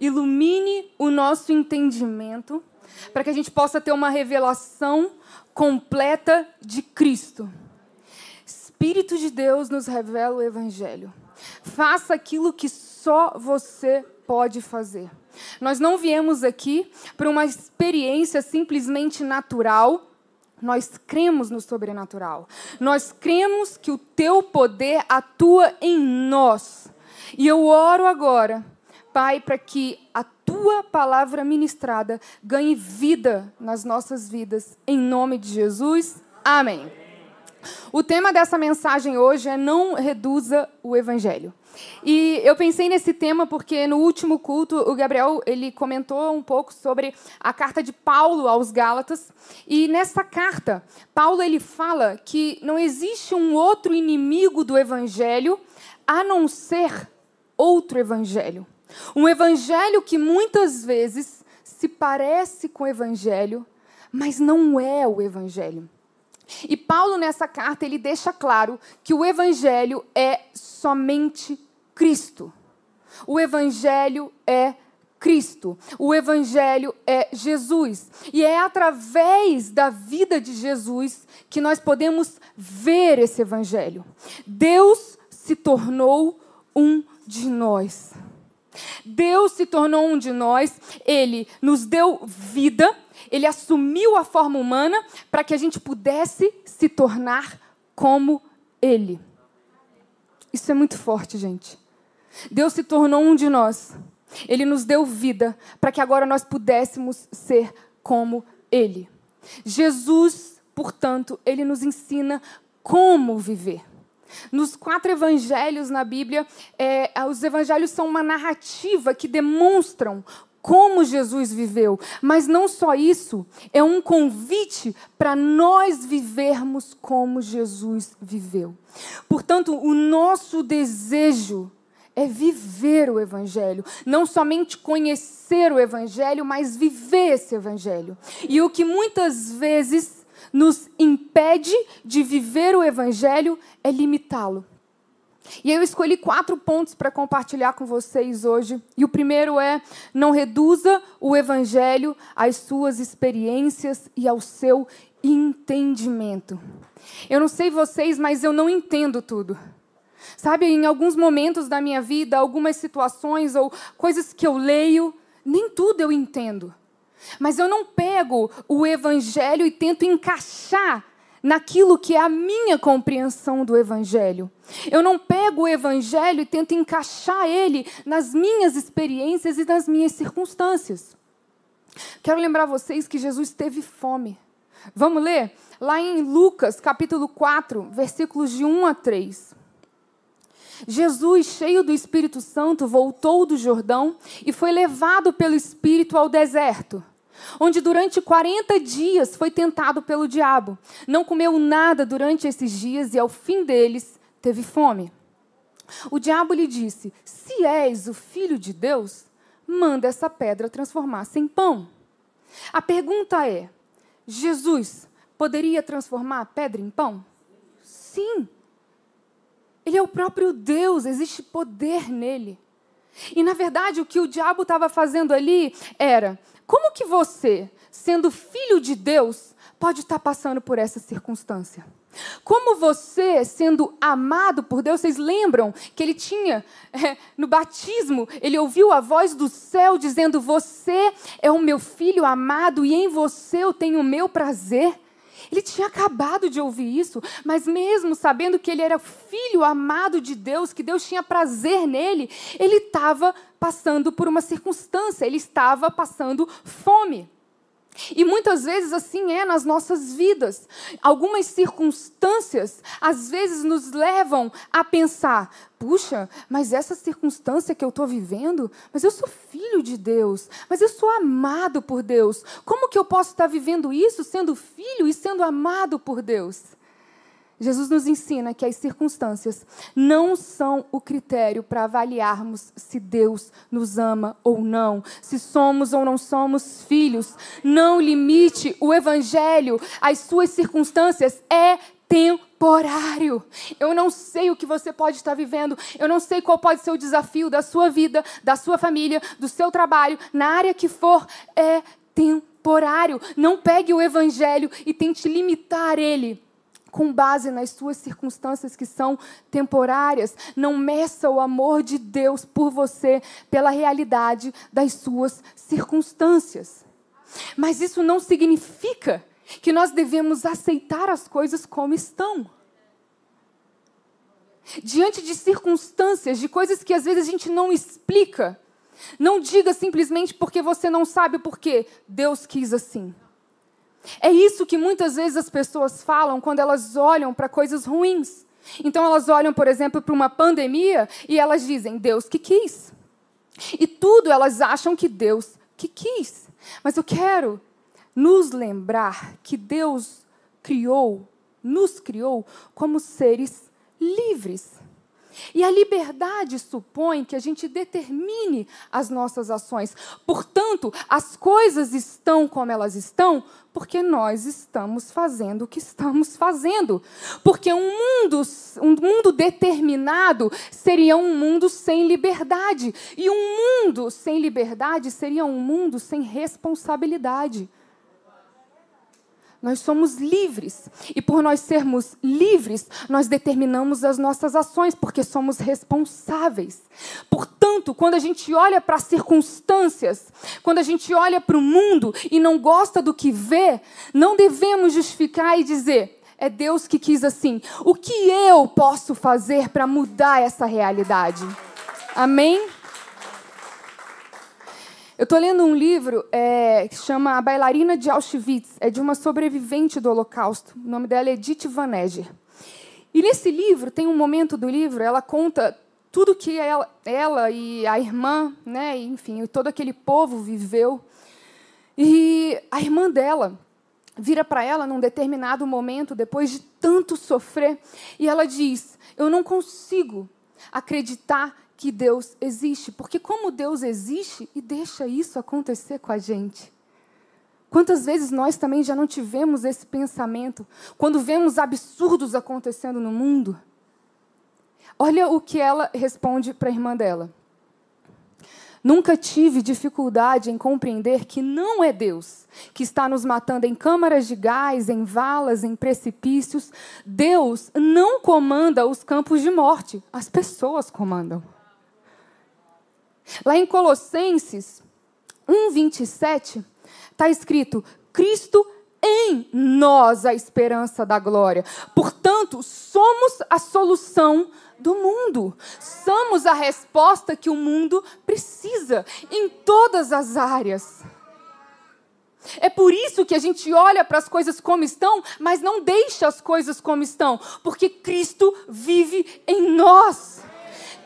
ilumine o nosso entendimento para que a gente possa ter uma revelação completa de Cristo. Espírito de Deus nos revela o Evangelho. Faça aquilo que só você pode fazer. Nós não viemos aqui para uma experiência simplesmente natural. Nós cremos no sobrenatural. Nós cremos que o teu poder atua em nós. E eu oro agora, Pai, para que a tua palavra ministrada ganhe vida nas nossas vidas. Em nome de Jesus. Amém. O tema dessa mensagem hoje é não reduza o evangelho. E eu pensei nesse tema porque no último culto o Gabriel ele comentou um pouco sobre a carta de Paulo aos Gálatas e nessa carta Paulo ele fala que não existe um outro inimigo do evangelho a não ser outro evangelho. Um evangelho que muitas vezes se parece com o evangelho, mas não é o evangelho. E Paulo nessa carta ele deixa claro que o evangelho é somente Cristo. O evangelho é Cristo. O Evangelho é Jesus. E é através da vida de Jesus que nós podemos ver esse Evangelho. Deus se tornou um de nós. Deus se tornou um de nós, ele nos deu vida, ele assumiu a forma humana para que a gente pudesse se tornar como ele. Isso é muito forte, gente. Deus se tornou um de nós. Ele nos deu vida para que agora nós pudéssemos ser como ele. Jesus, portanto, ele nos ensina como viver. Nos quatro evangelhos na Bíblia, é, os evangelhos são uma narrativa que demonstram como Jesus viveu. Mas não só isso, é um convite para nós vivermos como Jesus viveu. Portanto, o nosso desejo é viver o Evangelho. Não somente conhecer o Evangelho, mas viver esse Evangelho. E o que muitas vezes nos impede de viver o Evangelho é limitá-lo. E eu escolhi quatro pontos para compartilhar com vocês hoje. E o primeiro é: não reduza o Evangelho às suas experiências e ao seu entendimento. Eu não sei vocês, mas eu não entendo tudo. Sabe, em alguns momentos da minha vida, algumas situações ou coisas que eu leio, nem tudo eu entendo. Mas eu não pego o evangelho e tento encaixar naquilo que é a minha compreensão do evangelho. Eu não pego o evangelho e tento encaixar ele nas minhas experiências e nas minhas circunstâncias. Quero lembrar vocês que Jesus teve fome. Vamos ler? Lá em Lucas, capítulo 4, versículos de 1 a 3. Jesus, cheio do Espírito Santo, voltou do Jordão e foi levado pelo Espírito ao deserto onde durante 40 dias foi tentado pelo diabo. Não comeu nada durante esses dias e ao fim deles teve fome. O diabo lhe disse: Se és o filho de Deus, manda essa pedra transformar-se em pão. A pergunta é: Jesus poderia transformar a pedra em pão? Sim. Ele é o próprio Deus, existe poder nele. E na verdade, o que o diabo estava fazendo ali era: como que você, sendo filho de Deus, pode estar passando por essa circunstância? Como você, sendo amado por Deus, vocês lembram que ele tinha, é, no batismo, ele ouviu a voz do céu dizendo: Você é o meu filho amado e em você eu tenho o meu prazer? Ele tinha acabado de ouvir isso, mas mesmo sabendo que ele era filho amado de Deus, que Deus tinha prazer nele, ele estava passando por uma circunstância, ele estava passando fome. E muitas vezes assim é nas nossas vidas. Algumas circunstâncias às vezes nos levam a pensar: puxa, mas essa circunstância que eu estou vivendo, mas eu sou filho de Deus, mas eu sou amado por Deus. Como que eu posso estar vivendo isso sendo filho e sendo amado por Deus? Jesus nos ensina que as circunstâncias não são o critério para avaliarmos se Deus nos ama ou não, se somos ou não somos filhos. Não limite o evangelho às suas circunstâncias, é temporário. Eu não sei o que você pode estar vivendo, eu não sei qual pode ser o desafio da sua vida, da sua família, do seu trabalho, na área que for, é temporário. Não pegue o evangelho e tente limitar ele com base nas suas circunstâncias que são temporárias. Não meça o amor de Deus por você pela realidade das suas circunstâncias. Mas isso não significa que nós devemos aceitar as coisas como estão. Diante de circunstâncias, de coisas que às vezes a gente não explica, não diga simplesmente porque você não sabe por quê. Deus quis assim. É isso que muitas vezes as pessoas falam quando elas olham para coisas ruins. Então elas olham, por exemplo, para uma pandemia e elas dizem: Deus que quis. E tudo elas acham que Deus que quis. Mas eu quero nos lembrar que Deus criou, nos criou como seres livres. E a liberdade supõe que a gente determine as nossas ações. Portanto, as coisas estão como elas estão porque nós estamos fazendo o que estamos fazendo. Porque um mundo, um mundo determinado seria um mundo sem liberdade. E um mundo sem liberdade seria um mundo sem responsabilidade. Nós somos livres. E por nós sermos livres, nós determinamos as nossas ações, porque somos responsáveis. Portanto, quando a gente olha para as circunstâncias, quando a gente olha para o mundo e não gosta do que vê, não devemos justificar e dizer: é Deus que quis assim. O que eu posso fazer para mudar essa realidade? Amém? Eu estou lendo um livro é, que chama A Bailarina de Auschwitz. É de uma sobrevivente do Holocausto. O nome dela é Edith Van Eger. E nesse livro, tem um momento do livro, ela conta tudo que ela, ela e a irmã, né, enfim, todo aquele povo viveu. E a irmã dela vira para ela num determinado momento, depois de tanto sofrer, e ela diz: Eu não consigo acreditar que Deus existe, porque como Deus existe e deixa isso acontecer com a gente. Quantas vezes nós também já não tivemos esse pensamento quando vemos absurdos acontecendo no mundo? Olha o que ela responde para a irmã dela. Nunca tive dificuldade em compreender que não é Deus que está nos matando em câmaras de gás, em valas, em precipícios. Deus não comanda os campos de morte, as pessoas comandam. Lá em Colossenses 1:27 está escrito: Cristo em nós a esperança da glória. Portanto, somos a solução do mundo. Somos a resposta que o mundo precisa em todas as áreas. É por isso que a gente olha para as coisas como estão, mas não deixa as coisas como estão, porque Cristo vive em nós.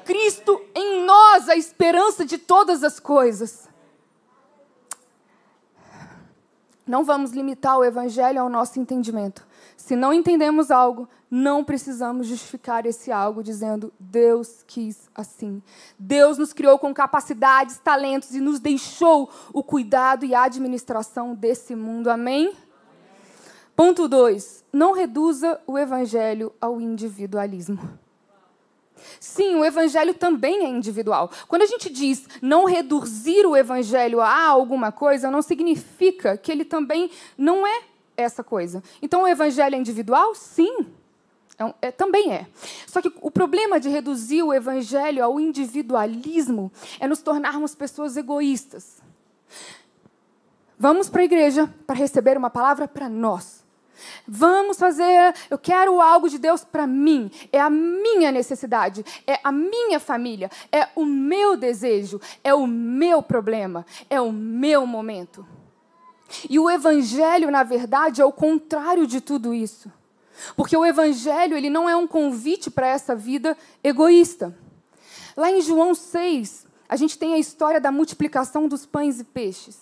Cristo em nós, a esperança de todas as coisas. Não vamos limitar o Evangelho ao nosso entendimento. Se não entendemos algo, não precisamos justificar esse algo dizendo Deus quis assim. Deus nos criou com capacidades, talentos e nos deixou o cuidado e a administração desse mundo. Amém? Amém. Ponto 2. Não reduza o Evangelho ao individualismo. Sim, o evangelho também é individual. Quando a gente diz não reduzir o evangelho a alguma coisa, não significa que ele também não é essa coisa. Então, o evangelho é individual? Sim. É, é, também é. Só que o problema de reduzir o evangelho ao individualismo é nos tornarmos pessoas egoístas. Vamos para a igreja para receber uma palavra para nós. Vamos fazer, eu quero algo de Deus para mim. É a minha necessidade, é a minha família, é o meu desejo, é o meu problema, é o meu momento. E o evangelho, na verdade, é o contrário de tudo isso. Porque o evangelho, ele não é um convite para essa vida egoísta. Lá em João 6, a gente tem a história da multiplicação dos pães e peixes.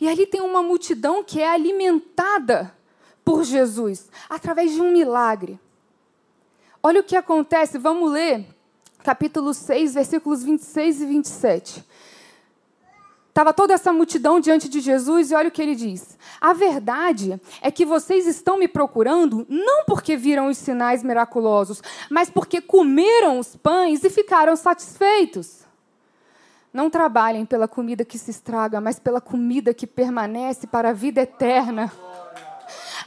E ali tem uma multidão que é alimentada por Jesus através de um milagre. Olha o que acontece, vamos ler capítulo 6, versículos 26 e 27. Estava toda essa multidão diante de Jesus e olha o que ele diz: A verdade é que vocês estão me procurando não porque viram os sinais miraculosos, mas porque comeram os pães e ficaram satisfeitos. Não trabalhem pela comida que se estraga, mas pela comida que permanece para a vida eterna.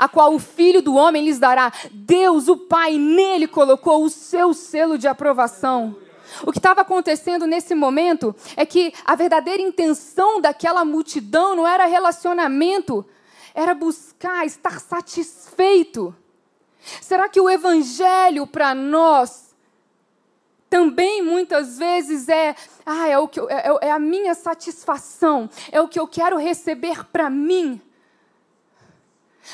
A qual o Filho do Homem lhes dará. Deus, o Pai, nele colocou o seu selo de aprovação. O que estava acontecendo nesse momento é que a verdadeira intenção daquela multidão não era relacionamento, era buscar estar satisfeito. Será que o evangelho para nós também muitas vezes é, ah, é, o que eu, é, é a minha satisfação, é o que eu quero receber para mim?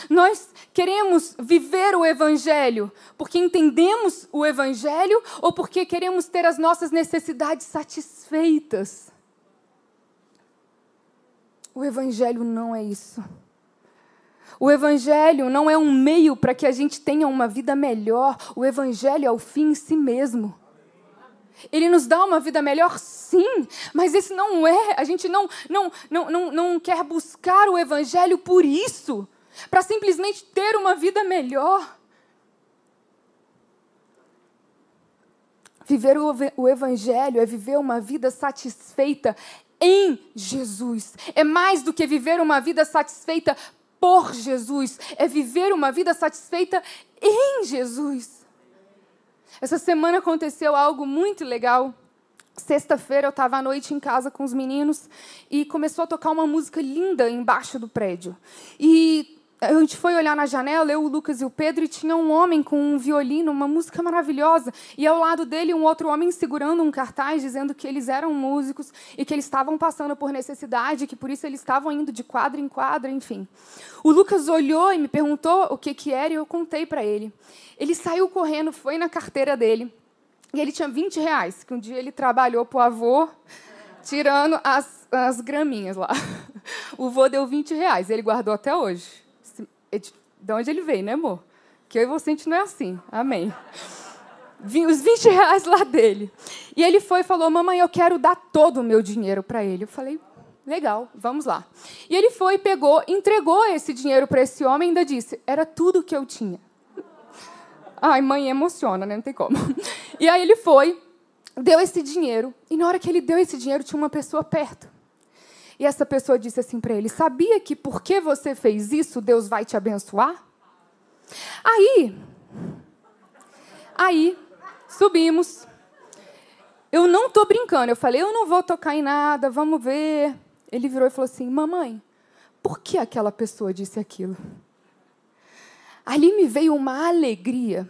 Nós queremos viver o Evangelho porque entendemos o Evangelho ou porque queremos ter as nossas necessidades satisfeitas. O Evangelho não é isso. O Evangelho não é um meio para que a gente tenha uma vida melhor. O Evangelho é o fim em si mesmo. Ele nos dá uma vida melhor, sim, mas esse não é. A gente não, não, não, não, não quer buscar o Evangelho por isso para simplesmente ter uma vida melhor. Viver o Evangelho é viver uma vida satisfeita em Jesus. É mais do que viver uma vida satisfeita por Jesus. É viver uma vida satisfeita em Jesus. Essa semana aconteceu algo muito legal. Sexta-feira eu estava à noite em casa com os meninos e começou a tocar uma música linda embaixo do prédio. E a gente foi olhar na janela, eu, o Lucas e o Pedro, e tinha um homem com um violino, uma música maravilhosa. E ao lado dele, um outro homem segurando um cartaz dizendo que eles eram músicos e que eles estavam passando por necessidade, que por isso eles estavam indo de quadra em quadra, enfim. O Lucas olhou e me perguntou o que, que era e eu contei para ele. Ele saiu correndo, foi na carteira dele e ele tinha 20 reais, que um dia ele trabalhou para o avô, tirando as, as graminhas lá. O vô deu 20 reais, ele guardou até hoje. De onde ele veio, né, amor? Que eu e você a gente não é assim. Amém. Os 20 reais lá dele. E ele foi e falou: Mamãe, eu quero dar todo o meu dinheiro para ele. Eu falei: Legal, vamos lá. E ele foi, pegou, entregou esse dinheiro para esse homem e ainda disse: Era tudo que eu tinha. Ai, mãe emociona, né? Não tem como. E aí ele foi, deu esse dinheiro. E na hora que ele deu esse dinheiro, tinha uma pessoa perto. E essa pessoa disse assim para ele: Sabia que porque você fez isso, Deus vai te abençoar? Aí, aí, subimos. Eu não estou brincando. Eu falei: Eu não vou tocar em nada, vamos ver. Ele virou e falou assim: Mamãe, por que aquela pessoa disse aquilo? Ali me veio uma alegria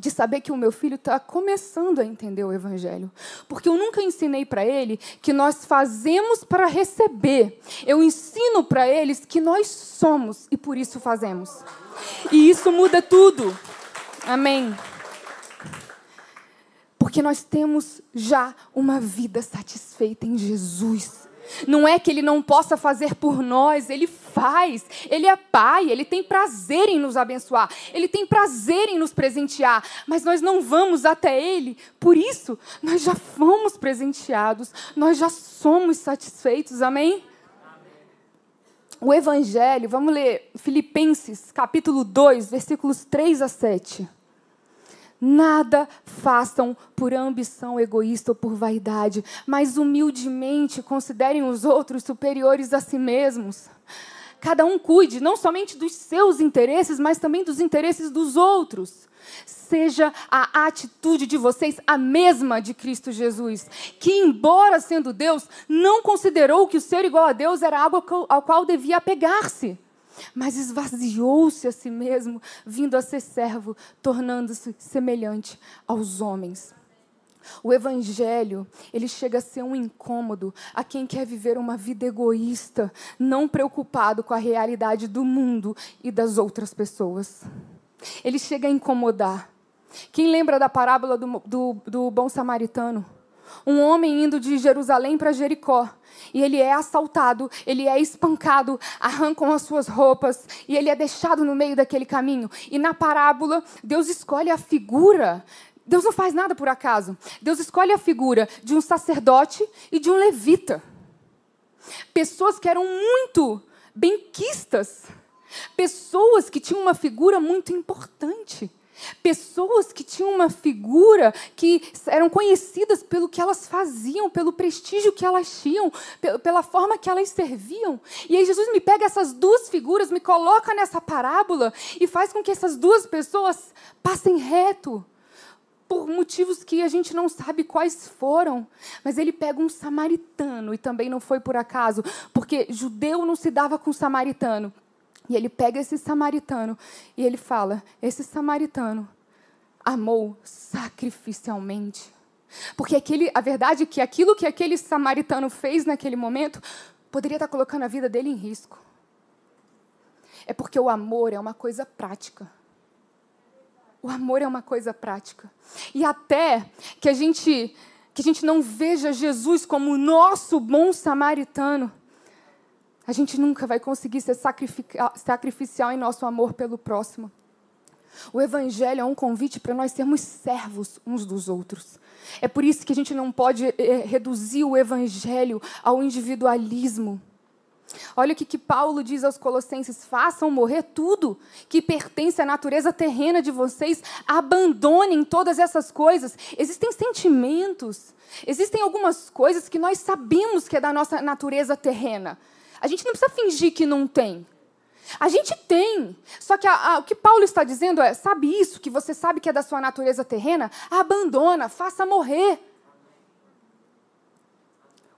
de saber que o meu filho está começando a entender o Evangelho. Porque eu nunca ensinei para ele que nós fazemos para receber. Eu ensino para eles que nós somos e por isso fazemos. E isso muda tudo. Amém. Porque nós temos já uma vida satisfeita em Jesus. Não é que ele não possa fazer por nós, ele faz. Ele é pai, ele tem prazer em nos abençoar, ele tem prazer em nos presentear, mas nós não vamos até ele. Por isso, nós já fomos presenteados, nós já somos satisfeitos. Amém? O evangelho, vamos ler Filipenses, capítulo 2, versículos 3 a 7. Nada façam por ambição egoísta ou por vaidade, mas humildemente considerem os outros superiores a si mesmos. Cada um cuide não somente dos seus interesses, mas também dos interesses dos outros. Seja a atitude de vocês a mesma de Cristo Jesus, que, embora sendo Deus, não considerou que o ser igual a Deus era algo ao qual devia apegar-se mas esvaziou-se a si mesmo, vindo a ser servo, tornando-se semelhante aos homens. O evangelho, ele chega a ser um incômodo a quem quer viver uma vida egoísta, não preocupado com a realidade do mundo e das outras pessoas. Ele chega a incomodar. Quem lembra da parábola do, do, do bom samaritano? Um homem indo de Jerusalém para Jericó. E ele é assaltado, ele é espancado, arrancam as suas roupas e ele é deixado no meio daquele caminho. E na parábola, Deus escolhe a figura Deus não faz nada por acaso. Deus escolhe a figura de um sacerdote e de um levita. Pessoas que eram muito benquistas. Pessoas que tinham uma figura muito importante. Pessoas que tinham uma figura que eram conhecidas pelo que elas faziam, pelo prestígio que elas tinham, pela forma que elas serviam. E aí Jesus me pega essas duas figuras, me coloca nessa parábola e faz com que essas duas pessoas passem reto por motivos que a gente não sabe quais foram. Mas ele pega um samaritano, e também não foi por acaso, porque judeu não se dava com samaritano. E ele pega esse samaritano e ele fala: esse samaritano amou sacrificialmente. Porque aquele, a verdade é que aquilo que aquele samaritano fez naquele momento poderia estar colocando a vida dele em risco. É porque o amor é uma coisa prática. O amor é uma coisa prática. E até que a gente que a gente não veja Jesus como o nosso bom samaritano, a gente nunca vai conseguir ser sacrificial em nosso amor pelo próximo. O Evangelho é um convite para nós sermos servos uns dos outros. É por isso que a gente não pode é, reduzir o Evangelho ao individualismo. Olha o que, que Paulo diz aos Colossenses: façam morrer tudo que pertence à natureza terrena de vocês, abandonem todas essas coisas. Existem sentimentos, existem algumas coisas que nós sabemos que é da nossa natureza terrena. A gente não precisa fingir que não tem. A gente tem. Só que a, a, o que Paulo está dizendo é: sabe isso que você sabe que é da sua natureza terrena? Abandona, faça morrer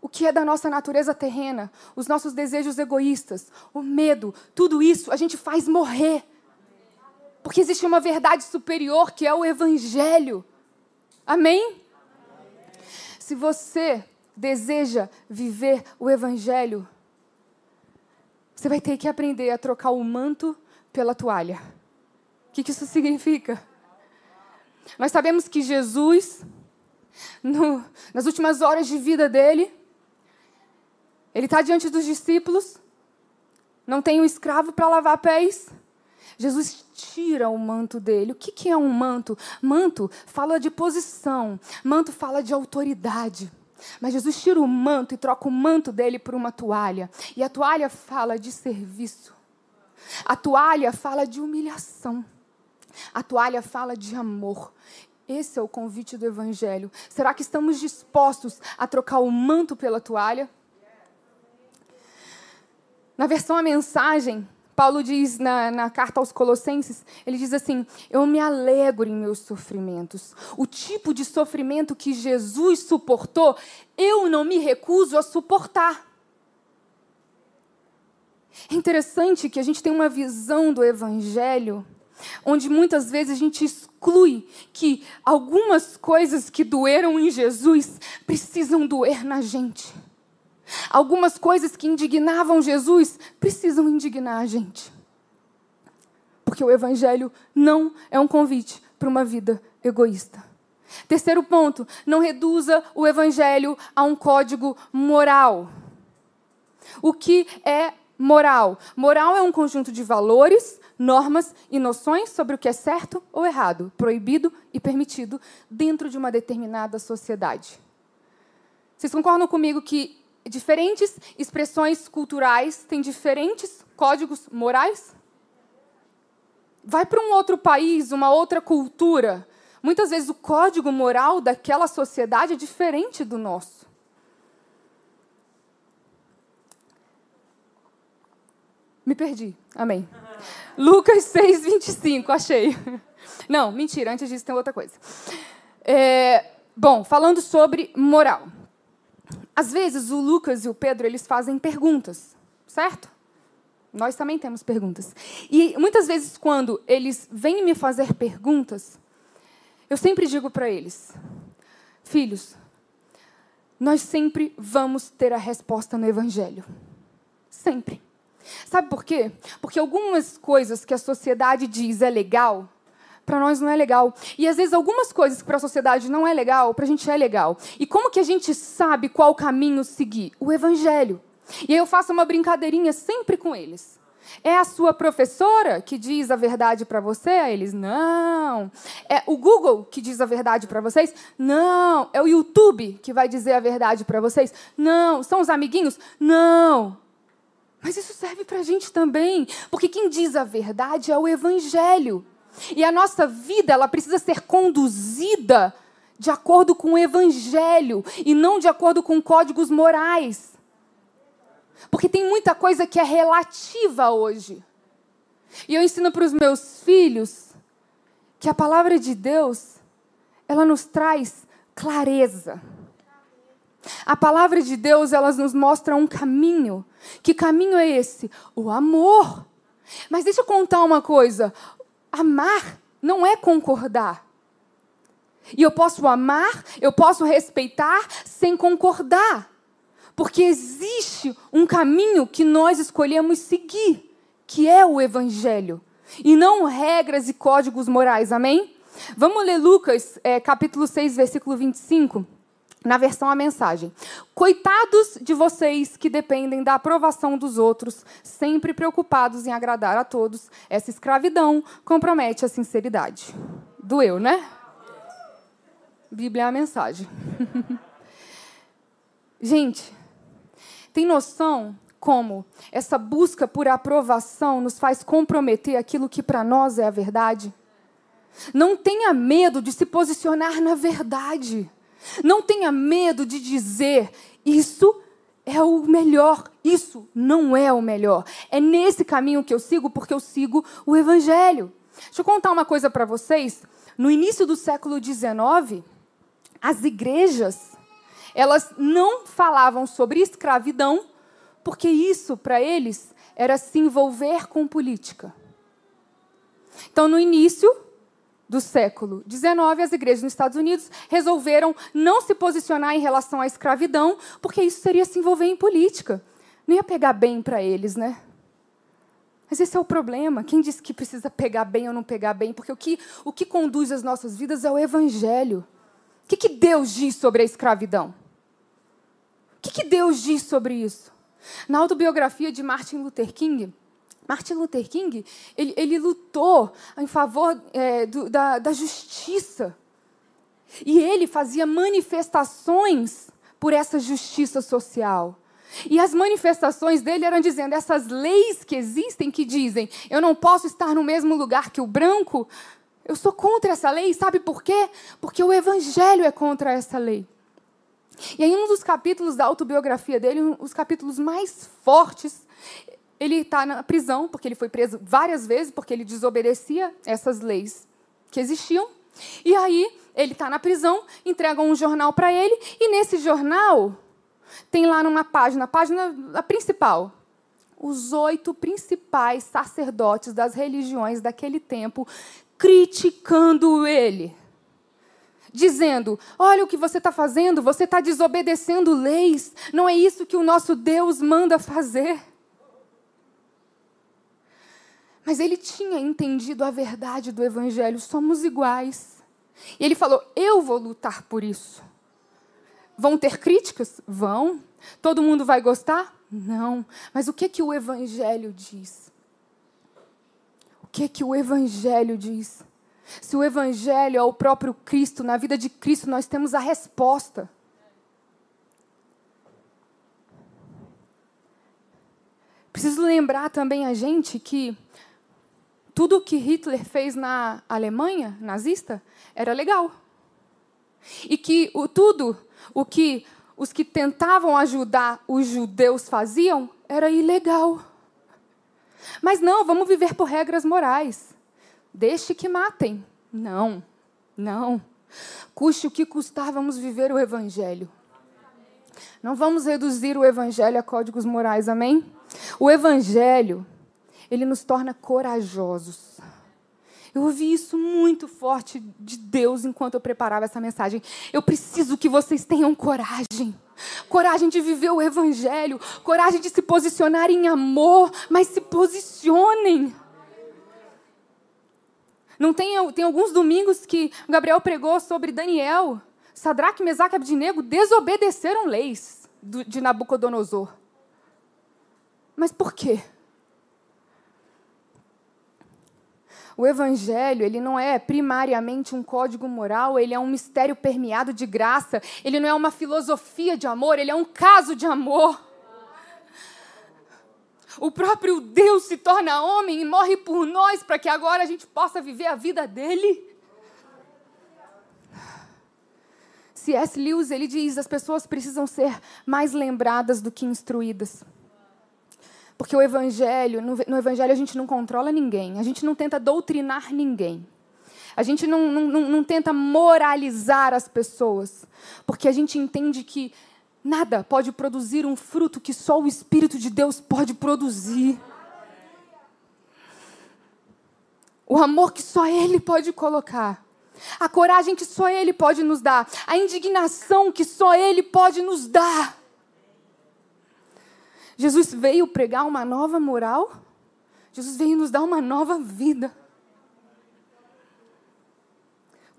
o que é da nossa natureza terrena, os nossos desejos egoístas, o medo, tudo isso a gente faz morrer. Porque existe uma verdade superior que é o Evangelho. Amém? Se você deseja viver o Evangelho, você vai ter que aprender a trocar o manto pela toalha. O que, isso significa? Nós sabemos que Jesus, no, nas últimas horas de vida dele, ele está diante dos discípulos, não tem um escravo para lavar pés. Jesus tira o manto dele. O que, que é um manto? Manto fala de posição, manto fala de autoridade. Mas Jesus tira o manto e troca o manto dele por uma toalha. E a toalha fala de serviço. A toalha fala de humilhação. A toalha fala de amor. Esse é o convite do Evangelho. Será que estamos dispostos a trocar o manto pela toalha? Na versão a mensagem, Paulo diz na, na, carta aos Colossenses, ele diz assim: Eu me alegro em meus sofrimentos. O tipo de sofrimento que Jesus suportou, eu não me recuso a suportar. É interessante que a gente tem uma visão do Evangelho onde muitas vezes a gente exclui que algumas coisas que doeram em Jesus precisam doer na gente. Algumas coisas que indignavam Jesus precisam indignar a gente. Porque o Evangelho não é um convite para uma vida egoísta. Terceiro ponto, não reduza o Evangelho a um código moral. O que é moral? Moral é um conjunto de valores, normas e noções sobre o que é certo ou errado, proibido e permitido dentro de uma determinada sociedade. Vocês concordam comigo que diferentes expressões culturais têm diferentes códigos morais? Vai para um outro país, uma outra cultura. Muitas vezes o código moral daquela sociedade é diferente do nosso. Me perdi. Amém. Lucas 6, 25, achei. Não, mentira, antes disso tem outra coisa. É, bom, falando sobre moral. Às vezes o Lucas e o Pedro eles fazem perguntas, certo? Nós também temos perguntas. E muitas vezes quando eles vêm me fazer perguntas, eu sempre digo para eles: Filhos, nós sempre vamos ter a resposta no Evangelho. Sempre. Sabe por quê? Porque algumas coisas que a sociedade diz é legal, para nós não é legal. E às vezes algumas coisas que para a sociedade não é legal, para a gente é legal. E como que a gente sabe qual caminho seguir? O Evangelho. E aí eu faço uma brincadeirinha sempre com eles. É a sua professora que diz a verdade para você? Aí eles, não. É o Google que diz a verdade para vocês? Não. É o YouTube que vai dizer a verdade para vocês? Não. São os amiguinhos? Não. Mas isso serve para a gente também, porque quem diz a verdade é o Evangelho. E a nossa vida ela precisa ser conduzida de acordo com o Evangelho e não de acordo com códigos morais. Porque tem muita coisa que é relativa hoje. E eu ensino para os meus filhos que a palavra de Deus, ela nos traz clareza. A palavra de Deus, ela nos mostra um caminho. Que caminho é esse? O amor. Mas deixa eu contar uma coisa. Amar não é concordar. E eu posso amar, eu posso respeitar sem concordar. Porque existe um caminho que nós escolhemos seguir, que é o Evangelho, e não regras e códigos morais, amém? Vamos ler Lucas, é, capítulo 6, versículo 25, na versão A Mensagem. Coitados de vocês que dependem da aprovação dos outros, sempre preocupados em agradar a todos, essa escravidão compromete a sinceridade. Doeu, né? Bíblia é a mensagem. Gente, tem noção como essa busca por aprovação nos faz comprometer aquilo que para nós é a verdade? Não tenha medo de se posicionar na verdade. Não tenha medo de dizer isso é o melhor, isso não é o melhor. É nesse caminho que eu sigo porque eu sigo o Evangelho. Deixa eu contar uma coisa para vocês. No início do século XIX, as igrejas elas não falavam sobre escravidão, porque isso, para eles, era se envolver com política. Então, no início do século XIX, as igrejas nos Estados Unidos resolveram não se posicionar em relação à escravidão, porque isso seria se envolver em política. Não ia pegar bem para eles, né? Mas esse é o problema. Quem disse que precisa pegar bem ou não pegar bem? Porque o que, o que conduz as nossas vidas é o Evangelho. O que, que Deus diz sobre a escravidão? O que, que Deus diz sobre isso? Na autobiografia de Martin Luther King, Martin Luther King ele, ele lutou em favor é, do, da, da justiça. E ele fazia manifestações por essa justiça social. E as manifestações dele eram dizendo: essas leis que existem, que dizem, eu não posso estar no mesmo lugar que o branco, eu sou contra essa lei. Sabe por quê? Porque o evangelho é contra essa lei. E aí, um dos capítulos da autobiografia dele, um dos capítulos mais fortes, ele está na prisão, porque ele foi preso várias vezes, porque ele desobedecia essas leis que existiam. E aí, ele está na prisão, entregam um jornal para ele, e nesse jornal tem lá numa página, a página principal, os oito principais sacerdotes das religiões daquele tempo criticando ele dizendo: Olha o que você está fazendo, você está desobedecendo leis, não é isso que o nosso Deus manda fazer. Mas ele tinha entendido a verdade do Evangelho, somos iguais. E ele falou: Eu vou lutar por isso. Vão ter críticas? Vão. Todo mundo vai gostar? Não. Mas o que que o Evangelho diz? O que que o Evangelho diz? Se o Evangelho é o próprio Cristo, na vida de Cristo nós temos a resposta. Preciso lembrar também a gente que tudo o que Hitler fez na Alemanha nazista era legal. E que o, tudo o que os que tentavam ajudar os judeus faziam era ilegal. Mas não, vamos viver por regras morais. Deixe que matem. Não, não. Custe o que custar, vamos viver o Evangelho. Não vamos reduzir o Evangelho a códigos morais, amém? O Evangelho, ele nos torna corajosos. Eu ouvi isso muito forte de Deus enquanto eu preparava essa mensagem. Eu preciso que vocês tenham coragem. Coragem de viver o Evangelho. Coragem de se posicionar em amor. Mas se posicionem. Não tem, tem alguns domingos que o Gabriel pregou sobre Daniel. Sadraque, Mesaque e Abdinego desobedeceram leis de Nabucodonosor. Mas por quê? O evangelho, ele não é primariamente um código moral, ele é um mistério permeado de graça, ele não é uma filosofia de amor, ele é um caso de amor. O próprio Deus se torna homem e morre por nós para que agora a gente possa viver a vida dele. C.S. Lewis ele diz: as pessoas precisam ser mais lembradas do que instruídas. Porque o evangelho, no, evangelho a gente não controla ninguém, a gente não tenta doutrinar ninguém. A gente não, não, não tenta moralizar as pessoas, porque a gente entende que nada pode produzir um fruto que só o Espírito de Deus pode produzir. O amor que só Ele pode colocar. A coragem que só Ele pode nos dar. A indignação que só Ele pode nos dar. Jesus veio pregar uma nova moral. Jesus veio nos dar uma nova vida.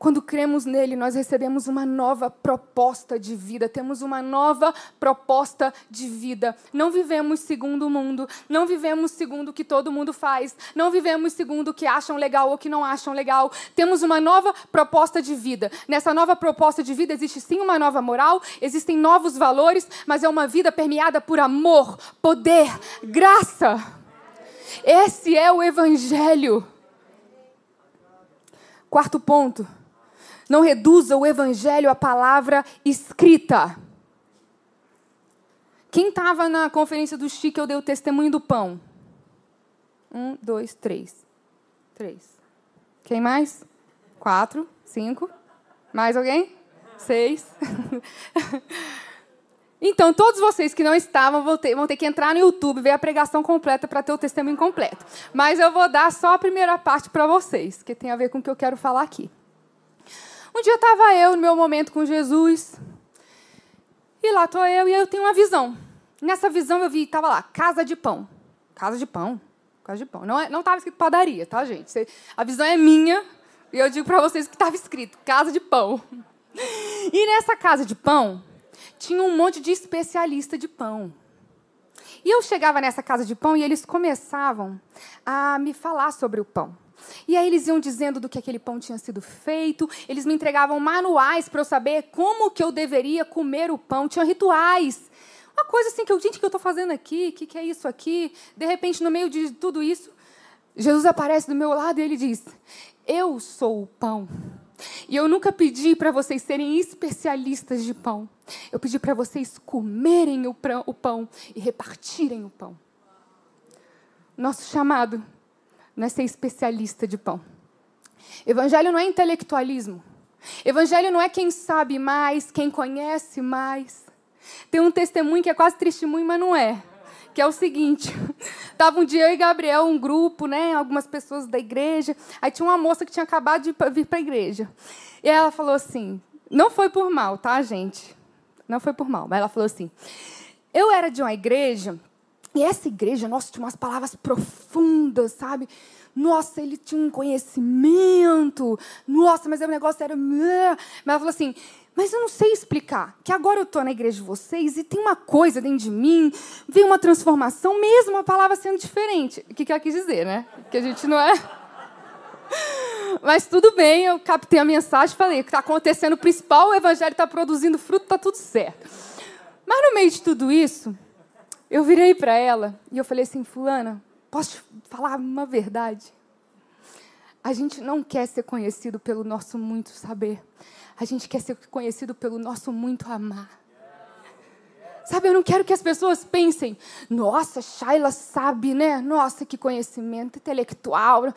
Quando cremos nele, nós recebemos uma nova proposta de vida, temos uma nova proposta de vida. Não vivemos segundo o mundo, não vivemos segundo o que todo mundo faz, não vivemos segundo o que acham legal ou que não acham legal. Temos uma nova proposta de vida. Nessa nova proposta de vida existe sim uma nova moral, existem novos valores, mas é uma vida permeada por amor, poder, graça. Esse é o Evangelho. Quarto ponto não reduza o evangelho à palavra escrita. Quem estava na conferência do Chico, eu dei o testemunho do pão. Um, dois, três. Três. Quem mais? Quatro, cinco. Mais alguém? Seis. Então, todos vocês que não estavam vão ter, vão ter, que entrar no YouTube, ver a pregação completa para ter o testemunho completo. Mas eu vou dar só a primeira parte para vocês, que tem a ver com o que eu quero falar aqui. Um dia estava eu no meu momento com Jesus. E lá estou eu e eu tenho uma visão. Nessa visão eu vi, estava lá, casa de pão. Casa de pão? Casa de pão. Não é, estava escrito padaria, tá, gente? a visão é minha e eu digo para vocês que estava escrito casa de pão. E nessa casa de pão tinha um monte de especialista de pão. E eu chegava nessa casa de pão e eles começavam a me falar sobre o pão. E aí eles iam dizendo do que aquele pão tinha sido feito, eles me entregavam manuais para eu saber como que eu deveria comer o pão, tinha rituais. Uma coisa assim que eu, gente, o que eu estou fazendo aqui? O que, que é isso aqui? De repente, no meio de tudo isso, Jesus aparece do meu lado e ele diz: Eu sou o pão. E eu nunca pedi para vocês serem especialistas de pão. Eu pedi para vocês comerem o pão e repartirem o pão. Nosso chamado não é ser especialista de pão. Evangelho não é intelectualismo. Evangelho não é quem sabe mais, quem conhece mais. Tem um testemunho que é quase testemunho, mas não é. Que é o seguinte: tava um dia eu e Gabriel, um grupo, né, algumas pessoas da igreja. Aí tinha uma moça que tinha acabado de vir para a igreja. E ela falou assim: não foi por mal, tá, gente? Não foi por mal, mas ela falou assim: eu era de uma igreja e essa igreja, nossa, tinha umas palavras profundas, sabe? Nossa, ele tinha um conhecimento. Nossa, mas o negócio era. Mas ela falou assim: mas eu não sei explicar. Que agora eu estou na igreja de vocês e tem uma coisa dentro de mim, vem uma transformação, mesmo a palavra sendo diferente. O que, que ela quis dizer, né? Que a gente não é. Mas tudo bem, eu captei a mensagem, falei: o que está acontecendo, o principal, o evangelho está produzindo fruto, está tudo certo. Mas no meio de tudo isso, eu virei para ela e eu falei assim, fulana, posso te falar uma verdade? A gente não quer ser conhecido pelo nosso muito saber. A gente quer ser conhecido pelo nosso muito amar. Sabe, eu não quero que as pessoas pensem, nossa, Shaila sabe, né? Nossa, que conhecimento intelectual.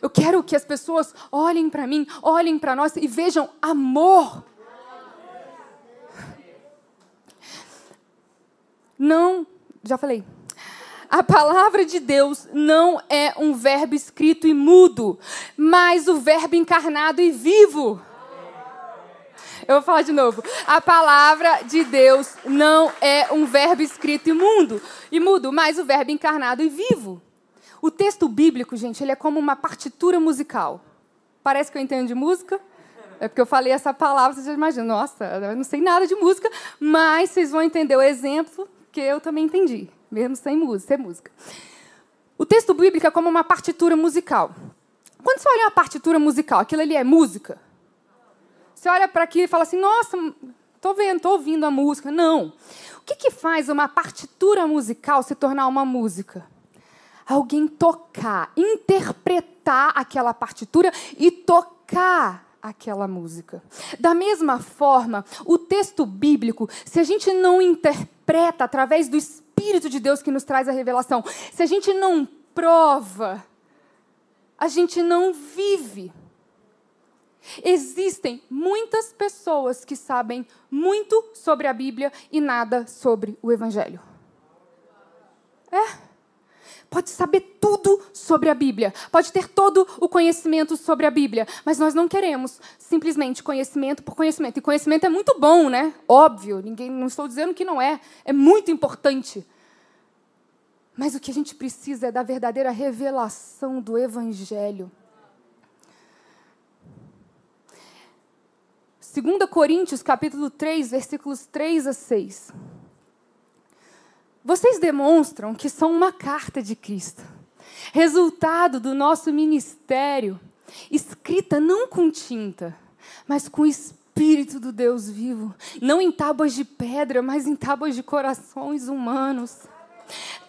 Eu quero que as pessoas olhem para mim, olhem para nós e vejam amor Não, já falei. A palavra de Deus não é um verbo escrito e mudo, mas o verbo encarnado e vivo. Eu vou falar de novo. A palavra de Deus não é um verbo escrito e mudo, e mudo, mas o verbo encarnado e vivo. O texto bíblico, gente, ele é como uma partitura musical. Parece que eu entendo de música. É porque eu falei essa palavra, vocês já imaginam, nossa, eu não sei nada de música, mas vocês vão entender o exemplo que eu também entendi mesmo sem música, sem música. O texto bíblico é como uma partitura musical. Quando você olha uma partitura musical, aquilo ali é música? Você olha para aquilo e fala assim, nossa, estou vendo, estou ouvindo a música. Não. O que, que faz uma partitura musical se tornar uma música? Alguém tocar, interpretar aquela partitura e tocar aquela música. Da mesma forma, o texto bíblico, se a gente não interpreta através do Espírito, de Deus que nos traz a revelação. Se a gente não prova, a gente não vive. Existem muitas pessoas que sabem muito sobre a Bíblia e nada sobre o Evangelho. É. Pode saber tudo sobre a Bíblia, pode ter todo o conhecimento sobre a Bíblia, mas nós não queremos simplesmente conhecimento por conhecimento. E conhecimento é muito bom, né? Óbvio, ninguém, não estou dizendo que não é, é muito importante. Mas o que a gente precisa é da verdadeira revelação do Evangelho. 2 Coríntios, capítulo 3, versículos 3 a 6. Vocês demonstram que são uma carta de Cristo, resultado do nosso ministério, escrita não com tinta, mas com Espírito do Deus vivo, não em tábuas de pedra, mas em tábuas de corações humanos.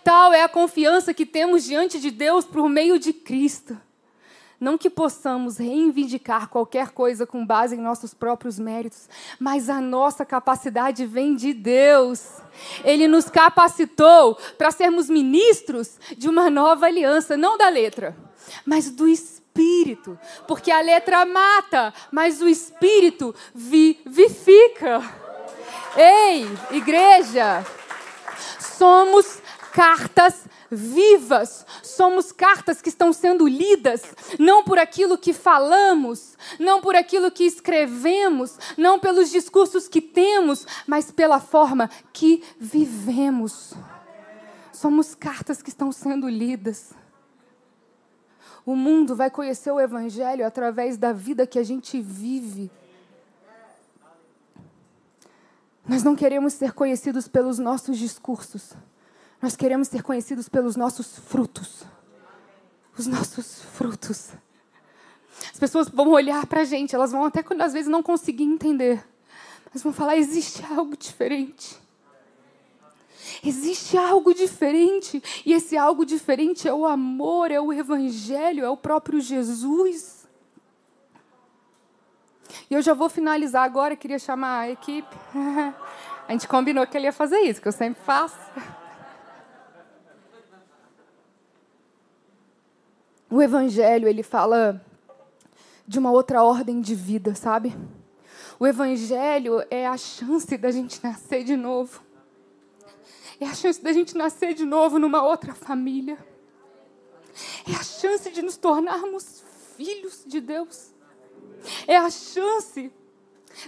Tal é a confiança que temos diante de Deus por meio de Cristo. Não que possamos reivindicar qualquer coisa com base em nossos próprios méritos, mas a nossa capacidade vem de Deus. Ele nos capacitou para sermos ministros de uma nova aliança, não da letra, mas do Espírito. Porque a letra mata, mas o Espírito vivifica. Ei, igreja, somos cartas vivas. Somos cartas que estão sendo lidas, não por aquilo que falamos, não por aquilo que escrevemos, não pelos discursos que temos, mas pela forma que vivemos. Somos cartas que estão sendo lidas. O mundo vai conhecer o Evangelho através da vida que a gente vive. Nós não queremos ser conhecidos pelos nossos discursos. Nós queremos ser conhecidos pelos nossos frutos. Os nossos frutos. As pessoas vão olhar para a gente, elas vão até às vezes não conseguir entender. Mas vão falar: existe algo diferente. Existe algo diferente. E esse algo diferente é o amor, é o Evangelho, é o próprio Jesus. E eu já vou finalizar agora, queria chamar a equipe. A gente combinou que ele ia fazer isso, que eu sempre faço. O evangelho, ele fala de uma outra ordem de vida, sabe? O evangelho é a chance da gente nascer de novo. É a chance da gente nascer de novo numa outra família. É a chance de nos tornarmos filhos de Deus. É a chance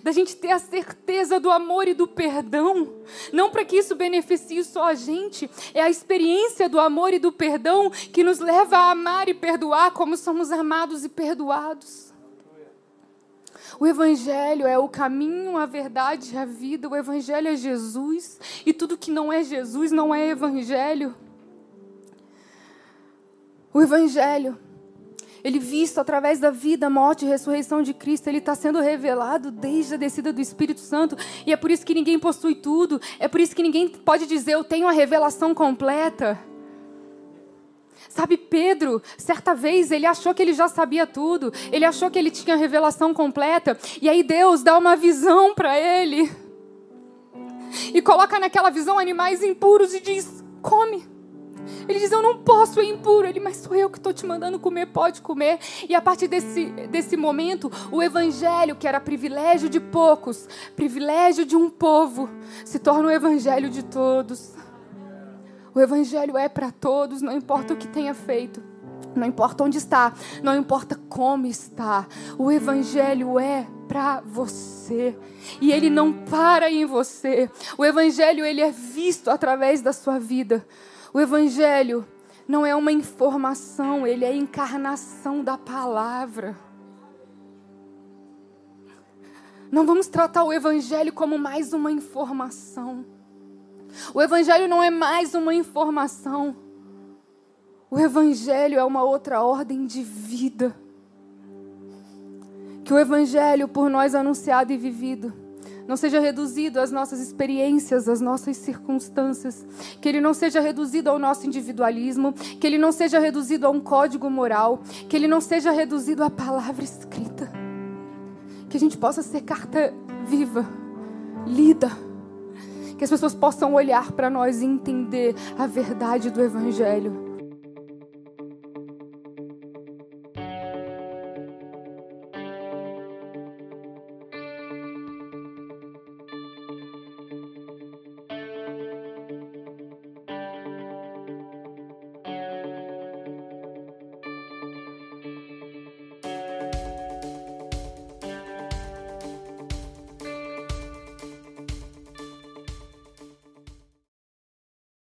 da gente ter a certeza do amor e do perdão, não para que isso beneficie só a gente, é a experiência do amor e do perdão que nos leva a amar e perdoar como somos amados e perdoados. O Evangelho é o caminho, a verdade a vida. O Evangelho é Jesus. E tudo que não é Jesus não é Evangelho. O Evangelho ele visto através da vida, morte e ressurreição de Cristo, ele está sendo revelado desde a descida do Espírito Santo. E é por isso que ninguém possui tudo. É por isso que ninguém pode dizer, eu tenho a revelação completa. Sabe, Pedro, certa vez ele achou que ele já sabia tudo, ele achou que ele tinha a revelação completa, e aí Deus dá uma visão para ele, e coloca naquela visão animais impuros e diz: come. Ele diz: Eu não posso, é impuro. Ele, mas sou eu que estou te mandando comer, pode comer. E a partir desse, desse momento, o evangelho, que era privilégio de poucos, privilégio de um povo, se torna o evangelho de todos. O Evangelho é para todos, não importa o que tenha feito. Não importa onde está, não importa como está, o Evangelho é para você e ele não para em você. O Evangelho ele é visto através da sua vida. O Evangelho não é uma informação, ele é a encarnação da palavra. Não vamos tratar o Evangelho como mais uma informação. O Evangelho não é mais uma informação. O Evangelho é uma outra ordem de vida. Que o Evangelho, por nós anunciado e vivido, não seja reduzido às nossas experiências, às nossas circunstâncias, que ele não seja reduzido ao nosso individualismo, que ele não seja reduzido a um código moral, que ele não seja reduzido à palavra escrita. Que a gente possa ser carta viva, lida, que as pessoas possam olhar para nós e entender a verdade do Evangelho